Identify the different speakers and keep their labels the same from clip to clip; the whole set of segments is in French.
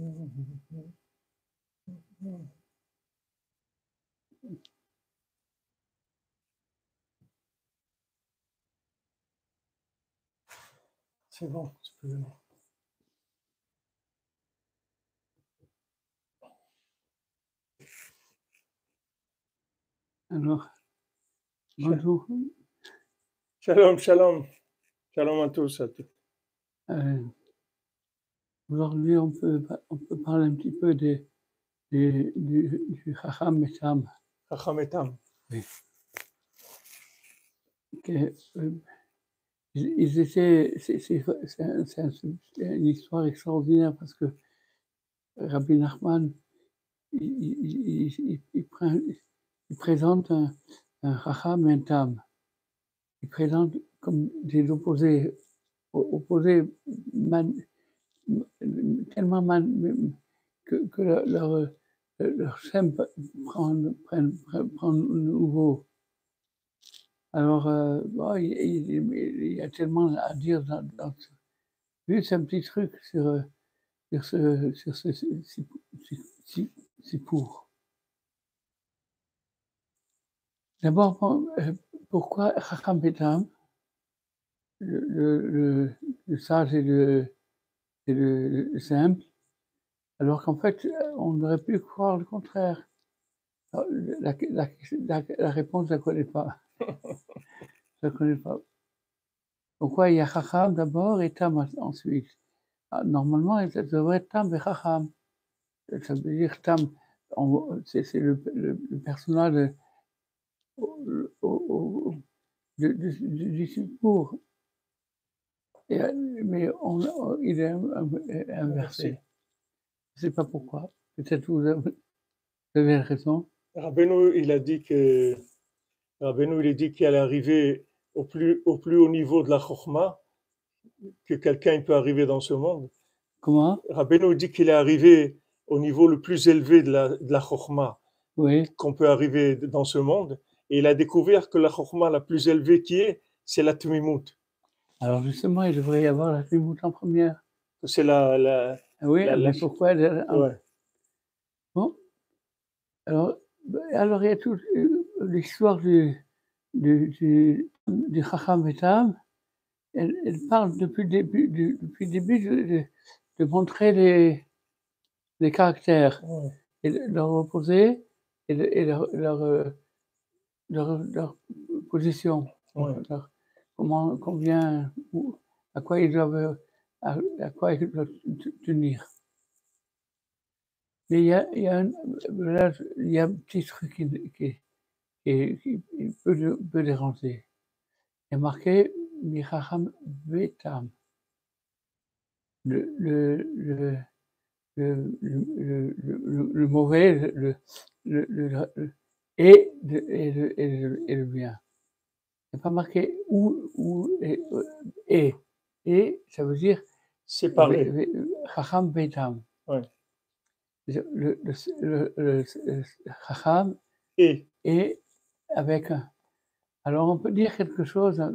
Speaker 1: C'est bon, tu peux venir.
Speaker 2: Alors, bonjour.
Speaker 1: Shalom, shalom. Shalom à tous, à toutes.
Speaker 2: Euh, Aujourd'hui, on peut, on peut parler un petit peu de, de- du, du Chacham Etam.
Speaker 1: Chacham Etam.
Speaker 2: que, euh, ils étaient, c'est un- une histoire extraordinaire parce que Rabbi Nachman, il, il- il- il- présente un, un Chacham et un Tam. Il présente comme des opposés, opposés man- tellement man- que, que leur, leur, leur prend, prend, prend, nouveau. Alors, euh, bon, il, y a tellement à dire dans, dans Juste un petit truc sur, euh, sur ce, sur ce pour. D'abord, euh, pourquoi Chacham Betam, le, le, le, le sage et le, et le, le simple, alors qu'en fait, on aurait pu croire le contraire. Alors, La, la, la, la réponse, je ne la connais pas. Je ne connais pas. Pourquoi il y a Chacham d'abord et Tam ensuite? Ah, Normalement, ça devrait être Tam et Chacham. Ça veut dire Tam, c'est le, le, le personnage de- au- au- au- du, du, du, du Sipour. Et, euh, Mais on, on- il est in- in- inversé. Je ne sais pas pourquoi. Peut-être vous avez, vous avez raison.
Speaker 1: Rabbeinu, il a dit que Rabbeinu, il a dit qu'il allait arriver au plus, au plus haut niveau de la Chokhmah, que quelqu'un peut arriver dans ce monde.
Speaker 2: Comment?
Speaker 1: Rabbeinu dit qu'il est arrivé au niveau le plus élevé de la, de la Chokhmah
Speaker 2: Oui,
Speaker 1: qu'on peut arriver dans ce monde. Et il a découvert que la Chokhmah la plus élevée qui est, c'est la Tmimut.
Speaker 2: Alors justement, il devrait y avoir la Timout en première.
Speaker 1: C'est la, la,
Speaker 2: Ah Oui,
Speaker 1: La-
Speaker 2: mais
Speaker 1: la-
Speaker 2: pourquoi
Speaker 1: ouais.
Speaker 2: Bon, alors, alors il y a toute l'histoire du, du, du, du Chacham Etam. Elle, elle parle depuis le début, du- depuis le début de, de, de montrer les, les caractères
Speaker 1: Ouais.
Speaker 2: et leur opposer et, et leur, leur, euh, leur, leur position.
Speaker 1: Ouais.
Speaker 2: leur- comment, combien, à quoi ils doivent, à, à quoi ils doivent tenir. Mais il y a, il y a, un, là, il y a un petit truc qui, qui, qui, qui- peut, peut déranger. Il y a marqué Miracham Vetam. Le, le, le, le, le, le, le- mauvais, le, le, le, et, et, et, et le bien. Il n'y a pas marqué où, où et, et. Et, ça veut dire
Speaker 1: Séparé.
Speaker 2: Chacham Beitam.
Speaker 1: Ouais.
Speaker 2: Le, le, le, le, le- le Chacham
Speaker 1: Et,
Speaker 2: est avec un. Alors on peut dire quelque chose hein,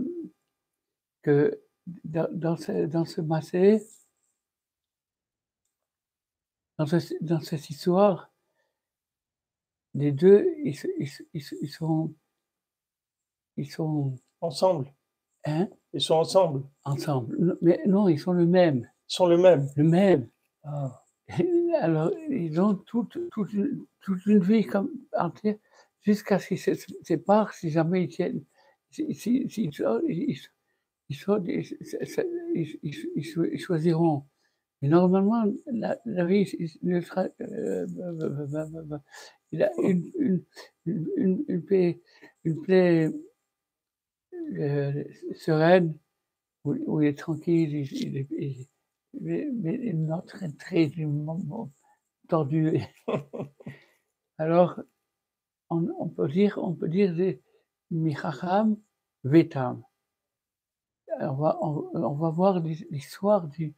Speaker 2: que dans, dans ce, dans ce massé, dans, ce- dans cette histoire, les deux, ils, ils, ils sont, ils sont
Speaker 1: ensemble.
Speaker 2: hein,
Speaker 1: Ils sont ensemble.
Speaker 2: ensemble. Non, Mais non, ils sont le même,
Speaker 1: Ils sont le même.
Speaker 2: le même.
Speaker 1: Ah.
Speaker 2: Alors, ils ont toute, toute, une, toute une vie comme entière jusqu'à ce qu'ils se séparent si jamais ils tiennent. Si, si, si- ils, choisiront. Mais normalement, la, la vie, il ne sera, euh, il a une, une, une, une, une paix euh, sereine, où, où il est tranquille, il, il, est- il- mais, mais autre est très tordue. Alors, on, on peut dire, on peut dire Michacham Vetam. On va, on, on va voir l'hi- l'histoire du,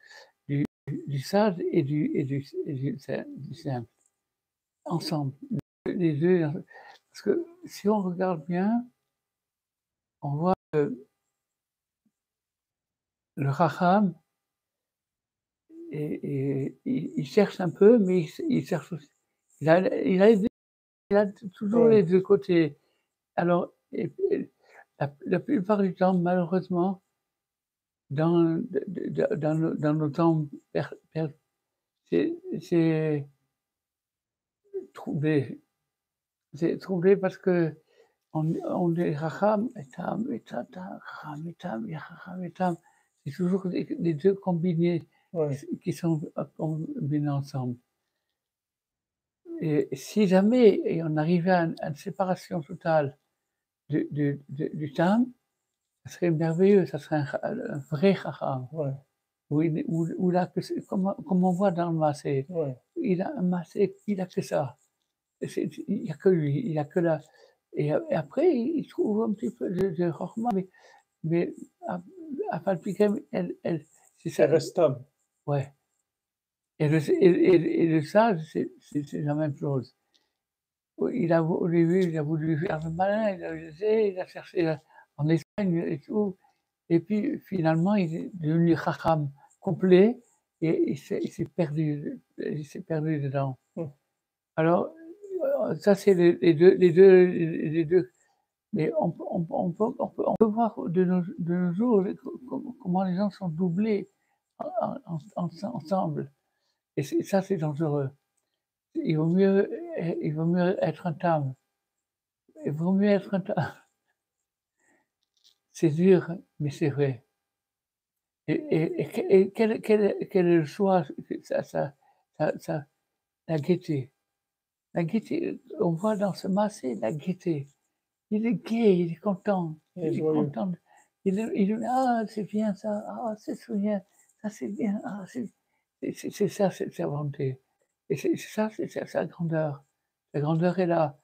Speaker 2: du, du sage et du, et du, et du, sim- du simple, ensemble, les deux. Parce que si on regarde bien, on voit le Chacham, et, il, cherche un peu, mais il, cherche aussi. Il a, il a, il a toujours les deux côtés. Alors, la, plupart du temps, malheureusement, dans, dans, dans nos temps, c'est troublé. C'est troublé parce que on, est Raham, Etam, Etata, Raham, Etam, Raham, Etam. C'est toujours les, deux combinés qui sont combinés ensemble. Et si jamais on arrivait à une, séparation totale du, du, du, ça serait merveilleux, ça serait un, vrai chacham. Ouais. Où, où, là, comme, comme, on voit dans le massé, il a un massé, il a que ça. il n'y a que lui, il a que là. Et, après, il trouve un petit peu de, de mais, mais à, à elle, elle,
Speaker 1: c'est ça.
Speaker 2: Ouais. Et le, et, le sage, c'est la même chose. Il a voulu, il a voulu faire le malin, il a, il a cherché en Espagne et tout. Et puis finalement, il est devenu racham complet et il s'est perdu, il s'est perdu dedans. Hum. Alors, ça, c'est les, deux, les deux, les deux. Mais on, on, on, peut, on, peut, voir de nos, jours comment les gens sont doublés ensemble. Et ça, c'est dangereux. Il vaut mieux, il vaut mieux être un tam. Il vaut mieux être un tam. C'est dur, mais c'est vrai. Et, et, quel, quel, quel, est le choix ça, ça, ça, La gaieté? La gaieté, on voit dans ce massé la gaieté. Il est gai, il est content. Il, est content. Il, il, ah, c'est bien ça, ah, c'est bien, ça c'est bien, ah, c'est ça, c'est sa volonté. Et c'est ça, c'est sa grandeur. La grandeur est là.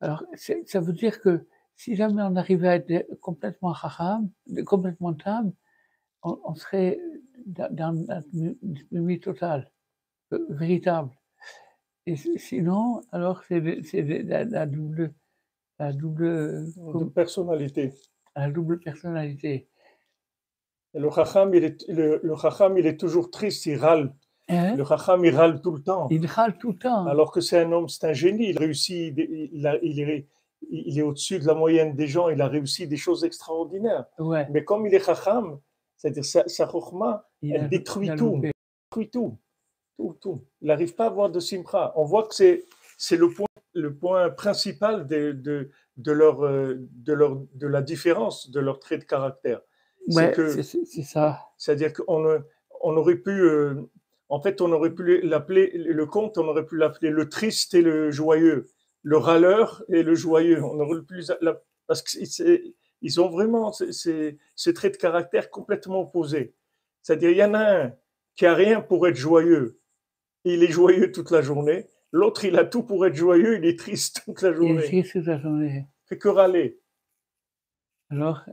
Speaker 2: Alors, ça veut dire que si jamais on arrivait à être complètement haram, complètement tam, on, serait dans, la nuit totale, euh, véritable. Et sinon, alors c'est la, double, la double,
Speaker 1: personnalité.
Speaker 2: La double personnalité.
Speaker 1: Le chacham, il est, le, le il est toujours triste, il râle. Hein? Le chacham, il râle tout le temps.
Speaker 2: Il râle tout le temps.
Speaker 1: Alors que c'est un homme, c'est un génie. Il réussit, il, a, il est, il est au-dessus de la moyenne des gens. Il a réussi des choses extraordinaires.
Speaker 2: Ouais.
Speaker 1: Mais comme il est chacham, c'est-à-dire sa, sa elle détruit tout. Détruit tout. Tout, tout. Il n'arrive pas à avoir de simcha. On voit que c'est, c'est le point, le point principal de, de, de, leur, euh, de, leur, de la différence de leur trait de caractère
Speaker 2: c'est ça.
Speaker 1: C'est-à-dire qu'on on aurait pu, euh, en fait, on aurait pu l'appeler, le conte, on aurait pu l'appeler le triste et le joyeux, le râleur et le joyeux. On aurait pu, parce qu'ils ont vraiment ces, traits de caractère complètement opposés. C'est-à-dire, il y en a un qui a rien pour être joyeux, il est joyeux toute la journée. L'autre, il a tout pour être joyeux, il est triste toute la journée.
Speaker 2: Il est triste toute la journée.
Speaker 1: Fait que râler.
Speaker 2: Alors,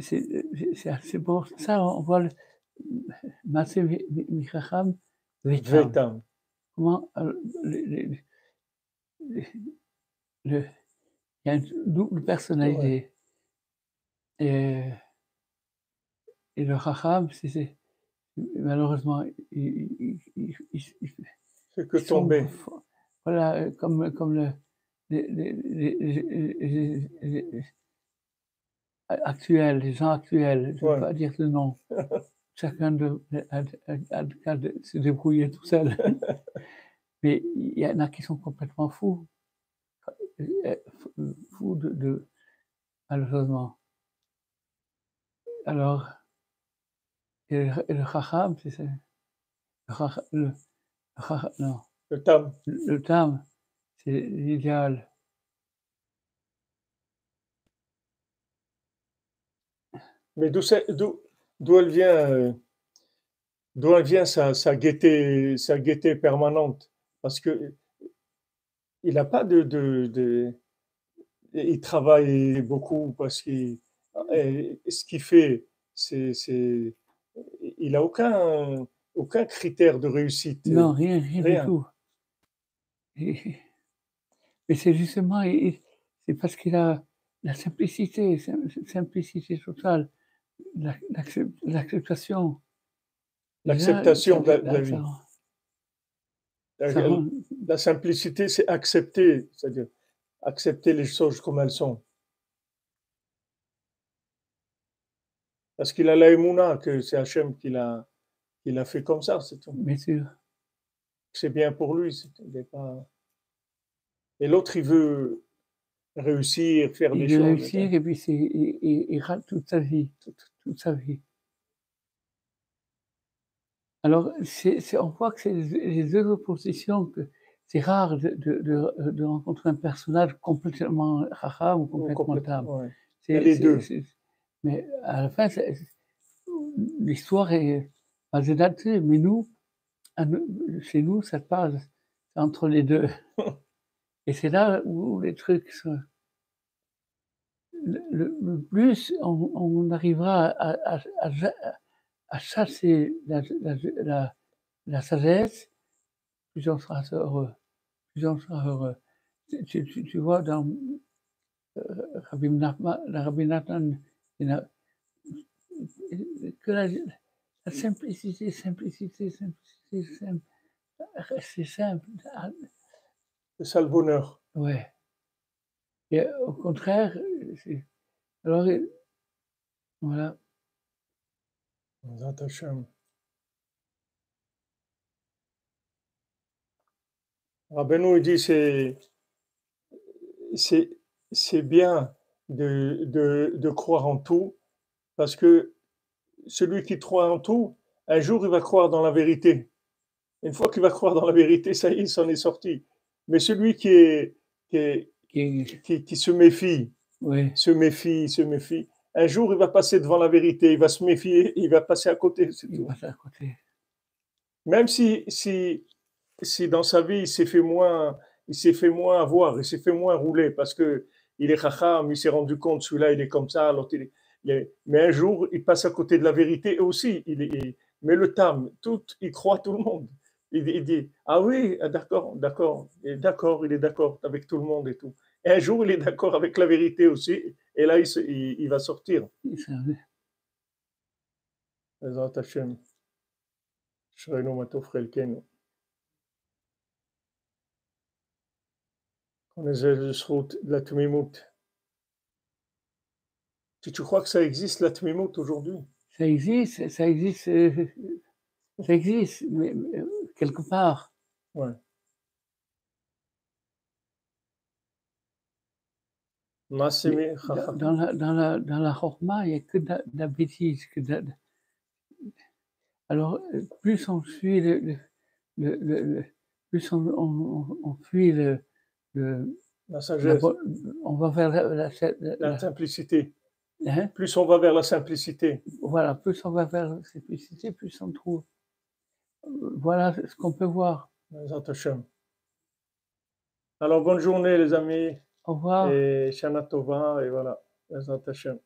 Speaker 2: c'est assez beau. Ça, on voit le Massé Michacham Vetam. Comment euh, le, il y a une double personnalité. Et, et le Chacham, c'est malheureusement, il, il, il,
Speaker 1: c'est que tomber.
Speaker 2: Voilà, comme, comme le, les, actuels, les gens actuels, je ne vais pas dire de nom. Chacun de, a, de se débrouiller tout seul. Mais il y en a qui sont complètement fous. Euh, fous de, de malheureusement. Alors, et le, le chacham, c'est ça? Le, le, non.
Speaker 1: le tam.
Speaker 2: Le tam, c'est l'idéal.
Speaker 1: Mais d'où elle vient, euh, d'où elle vient sa, sa, gaieté, sa gaieté permanente? Parce que il n'a pas de, de, Il travaille beaucoup parce que ce qu'il fait, c'est. Il n'a aucun, aucun critère de réussite.
Speaker 2: Non, rien, rien, du tout. Mais c'est justement. C'est parce qu'il a la simplicité, simplicité totale l'acceptation.
Speaker 1: L'acceptation de, la- de
Speaker 2: Là,
Speaker 1: la vie. la simplicité, c'est accepter, c'est-à-dire accepter les choses comme elles sont. Parce qu'il a la émouna, que c'est Hachem qui l'a, fait comme ça, c'est tout.
Speaker 2: bien sûr.
Speaker 1: C'est bien pour lui. c'est- il est pas... Et l'autre, il veut réussir, faire
Speaker 2: Il
Speaker 1: des
Speaker 2: veut
Speaker 1: choses.
Speaker 2: réussir et puis il, il- il rate toute sa vie, toute, toute sa vie. Alors, on voit que c'est les deux oppositions que c'est rare de, de, de, de rencontrer un personnage complètement racham ou
Speaker 1: Ou
Speaker 2: complètement
Speaker 1: complètement,
Speaker 2: tam.
Speaker 1: ouais.
Speaker 2: C'est-
Speaker 1: Il les deux.
Speaker 2: Mais à la fin, l'histoire est basée là-dessus. Mais nous, chez nous, ça passe entre les deux. Et c'est là où les trucs sont. Le, le- le plus on, on arrivera à, à, à, à- à chasser la, la, la, la sagesse, plus on sera heureux. Plus on sera heureux. Tu, tu, tu- tu vois, dans euh, Rabbi Nathan, il y en a- que la, la simplicité, simplicité, simplicité, simple. C'est simple.
Speaker 1: C'est ça le bonheur.
Speaker 2: Ouais. Et au contraire, c'est- alors, il- voilà.
Speaker 1: Rabbeinu, il dit c'est c'est c'est bien de, de, de croire en tout parce que celui qui croit en tout, un jour il va croire dans la vérité. Une fois qu'il va croire dans la vérité, ça y est, il s'en est sorti. Mais celui qui est, qui, est-
Speaker 2: Qui,
Speaker 1: qui, qui se méfie, se méfie, se méfie, un jour il va passer devant la vérité, il va se méfier, il va passer à côté.
Speaker 2: Il à côté.
Speaker 1: Même si, si, si dans sa vie, il s'est fait moins, il s'est fait moins avoir, il s'est fait moins rouler parce que il est chacham, il s'est rendu compte, celui-là, il est comme ça, l'autre, il est, il est- Mais un jour, il passe à côté de la vérité et aussi, il est, mais le tam, tout, il croit tout le monde. Il, il dit, ah oui, ah, d'accord, d'accord, d'accord, il est d'accord avec tout le monde et tout. Et un jour, il est d'accord avec la vérité aussi, et là, il, se- il- va sortir. Zchut de la tmimout. Si tu crois que ça existe, la tmimout aujourd'hui,
Speaker 2: Ça existe, ça existe, euh, ça existe, mais, mais, euh, quelque part.
Speaker 1: ouais.
Speaker 2: Dans, dans la, dans, la, dans la Chorma, il n'y a que de la, de la bêtise. Que de, alors, euh, plus on suit le, le, le- le- plus on, on, on- on fuit le, le-
Speaker 1: la sagesse,
Speaker 2: on va vers la,
Speaker 1: simplicité.
Speaker 2: hein,
Speaker 1: Plus on va vers la simplicité,
Speaker 2: voilà, plus on va vers la simplicité, plus on trouve. Voilà ce qu'on peut voir.
Speaker 1: Alors, bonne journée, les amis,
Speaker 2: Au revoir.
Speaker 1: et Shana Tova, et voilà. Hashem.